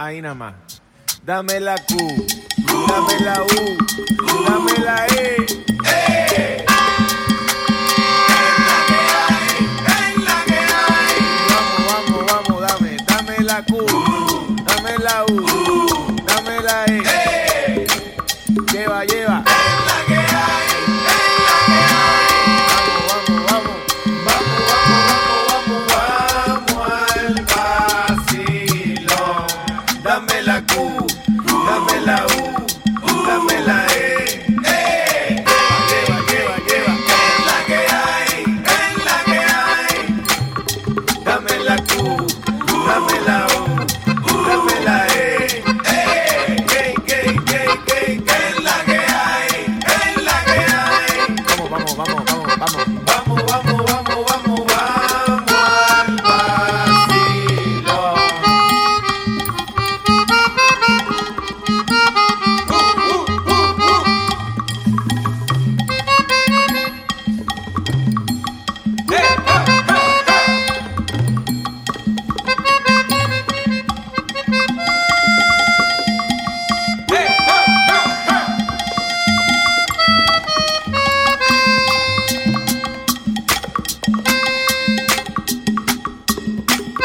Ahí nada más. Dame la Q, dame la U, dame la E. Vamos, vamos, vamos, dame, dame la Q, dame la U, Dame la Q,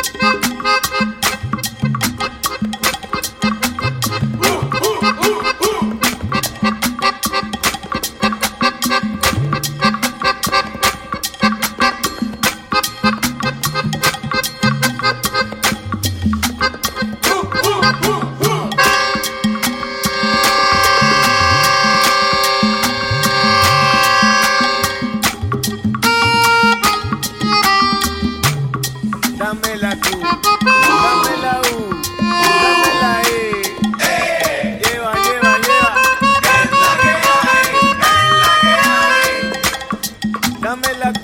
Thank you. Dame la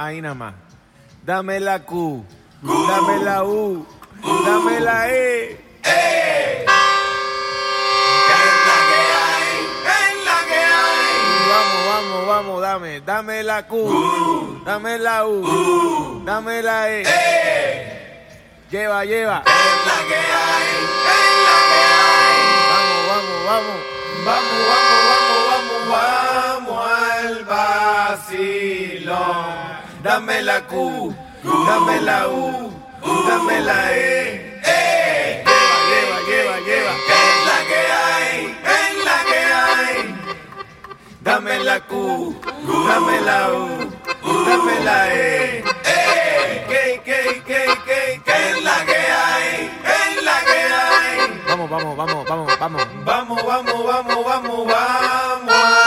Ahí nada más. Dame la Q, dame la U, dame la E. Hay. Vamos, vamos, dame, dame la Q, dame la U, dame la E. Lleva, lleva. Es la que dame la Q, dame la U, dame la E. ¡Eh! Lleva, lleva, lleva, lleva. Es la que hay, es la que hay. Dame la Q, dame la U, dame la E. ¡Eh! ¿Qué, qué, qué, qué, qué es la que hay? Es la que hay. Vamos, vamos, vamos, vamos, vamos. Vamos, vamos, vamos, vamos, vamos.